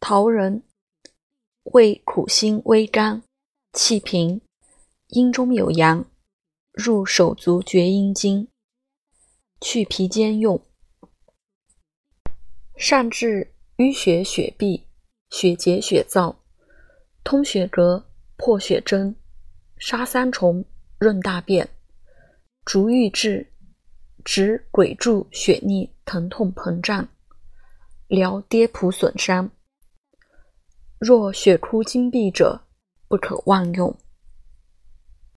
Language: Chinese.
桃仁，味苦辛微甘，气平，阴中有阳，入手足厥阴经，去皮坚用。善治淤血血闭、血结血燥、通血格、破血针、杀三虫、润大便、逐瘀滞、止鬼柱血逆、疼痛膨胀、疗跌扑损伤。若血枯金闭者，不可妄用。